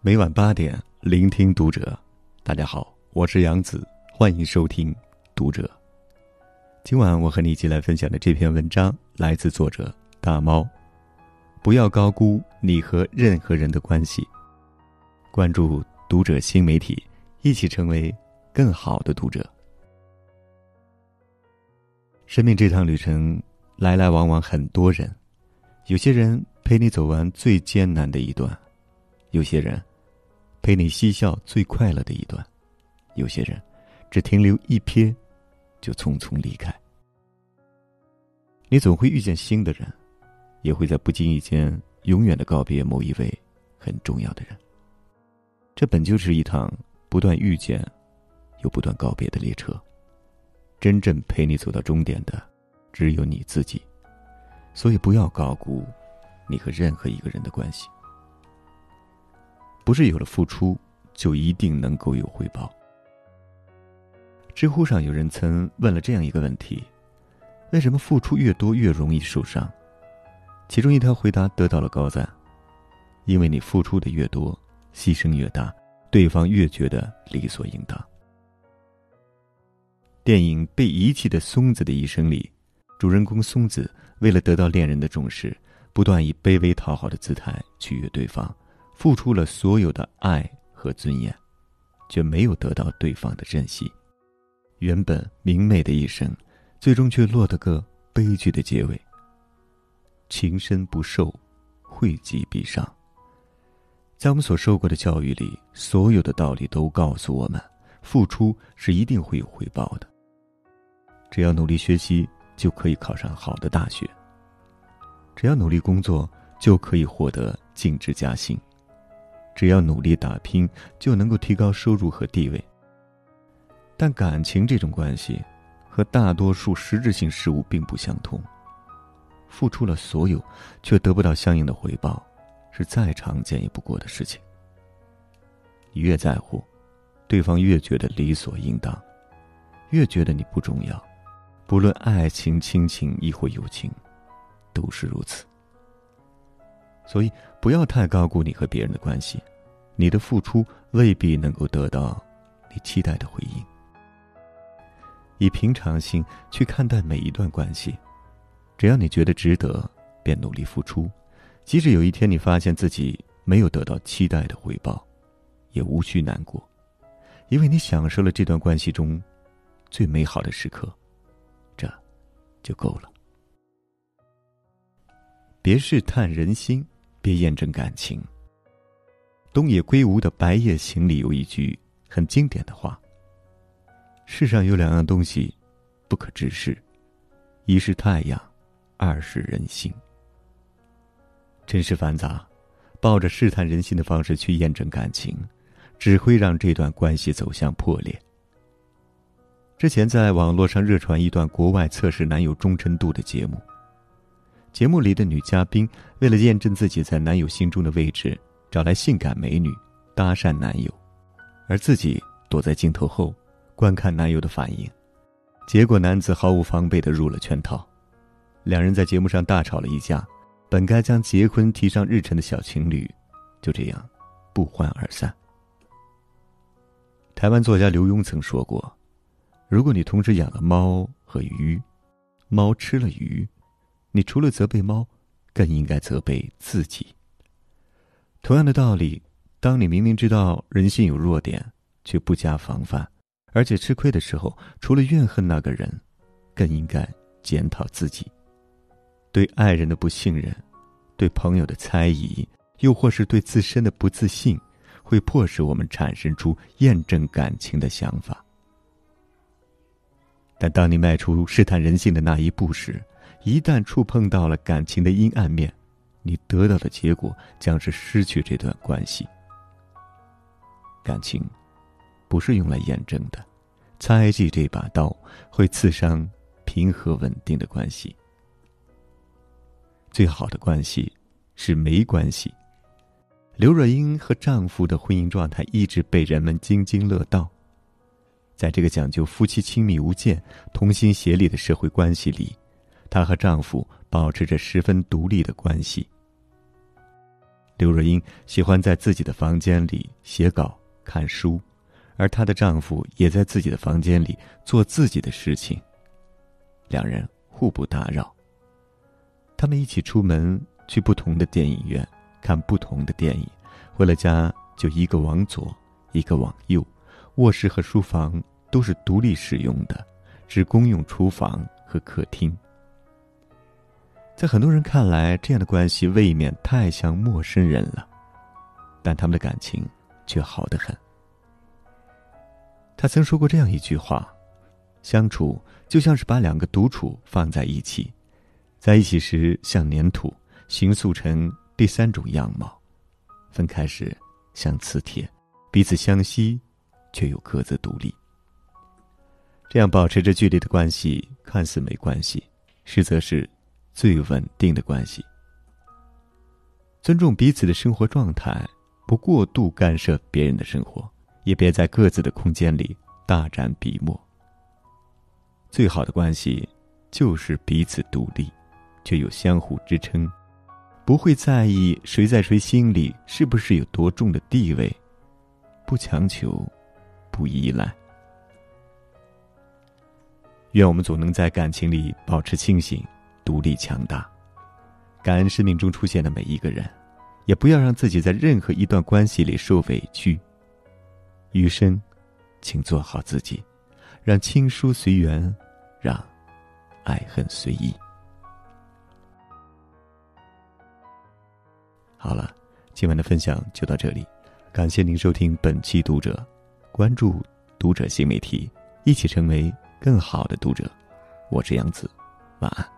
每晚八点，聆听读者。大家好，我是杨子，欢迎收听《读者》。今晚我和你一起来分享的这篇文章来自作者大猫。不要高估你和任何人的关系。关注《读者》新媒体，一起成为更好的读者。生命这趟旅程，来来往往很多人，有些人陪你走完最艰难的一段，有些人。陪你嬉笑最快乐的一段，有些人只停留一瞥，就匆匆离开。你总会遇见新的人，也会在不经意间永远的告别某一位很重要的人。这本就是一趟不断遇见，又不断告别的列车。真正陪你走到终点的，只有你自己。所以不要高估你和任何一个人的关系。不是有了付出就一定能够有回报。知乎上有人曾问了这样一个问题：为什么付出越多越容易受伤？其中一条回答得到了高赞：因为你付出的越多，牺牲越大，对方越觉得理所应当。电影《被遗弃的松子的一生》里，主人公松子为了得到恋人的重视，不断以卑微讨好的姿态取悦对方。付出了所有的爱和尊严，却没有得到对方的珍惜。原本明媚的一生，最终却落得个悲剧的结尾。情深不寿，惠及必伤。在我们所受过的教育里，所有的道理都告诉我们：付出是一定会有回报的。只要努力学习，就可以考上好的大学；只要努力工作，就可以获得晋职加薪。只要努力打拼，就能够提高收入和地位。但感情这种关系，和大多数实质性事物并不相同。付出了所有，却得不到相应的回报，是再常见也不过的事情。你越在乎，对方越觉得理所应当，越觉得你不重要。不论爱情、亲情亦或友情，都是如此。所以，不要太高估你和别人的关系，你的付出未必能够得到你期待的回应。以平常心去看待每一段关系，只要你觉得值得，便努力付出。即使有一天你发现自己没有得到期待的回报，也无需难过，因为你享受了这段关系中最美好的时刻，这就够了。别试探人心。别验证感情。东野圭吾的《白夜行》里有一句很经典的话：“世上有两样东西不可直视，一是太阳，二是人心。”真是繁杂，抱着试探人心的方式去验证感情，只会让这段关系走向破裂。之前在网络上热传一段国外测试男友忠诚度的节目。节目里的女嘉宾为了验证自己在男友心中的位置，找来性感美女搭讪男友，而自己躲在镜头后观看男友的反应。结果男子毫无防备的入了圈套，两人在节目上大吵了一架。本该将结婚提上日程的小情侣，就这样不欢而散。台湾作家刘墉曾说过：“如果你同时养了猫和鱼，猫吃了鱼。”你除了责备猫，更应该责备自己。同样的道理，当你明明知道人性有弱点，却不加防范，而且吃亏的时候，除了怨恨那个人，更应该检讨自己。对爱人的不信任，对朋友的猜疑，又或是对自身的不自信，会迫使我们产生出验证感情的想法。但当你迈出试探人性的那一步时，一旦触碰到了感情的阴暗面，你得到的结果将是失去这段关系。感情不是用来验证的，猜忌这把刀会刺伤平和稳定的关系。最好的关系是没关系。刘若英和丈夫的婚姻状态一直被人们津津乐道。在这个讲究夫妻亲密无间、同心协力的社会关系里。她和丈夫保持着十分独立的关系。刘若英喜欢在自己的房间里写稿、看书，而她的丈夫也在自己的房间里做自己的事情。两人互不打扰。他们一起出门去不同的电影院看不同的电影，回了家就一个往左，一个往右，卧室和书房都是独立使用的，只公用厨房和客厅。在很多人看来，这样的关系未免太像陌生人了，但他们的感情却好得很。他曾说过这样一句话：“相处就像是把两个独处放在一起，在一起时像粘土，形塑成第三种样貌；分开时像磁铁，彼此相吸，却又各自独立。这样保持着距离的关系，看似没关系，实则是。”最稳定的关系，尊重彼此的生活状态，不过度干涉别人的生活，也别在各自的空间里大展笔墨。最好的关系，就是彼此独立，却又相互支撑，不会在意谁在谁心里是不是有多重的地位，不强求，不依赖。愿我们总能在感情里保持清醒。独立强大，感恩生命中出现的每一个人，也不要让自己在任何一段关系里受委屈。余生，请做好自己，让亲疏随缘，让爱恨随意。好了，今晚的分享就到这里，感谢您收听本期读者，关注读者新媒体，一起成为更好的读者。我是杨子，晚安。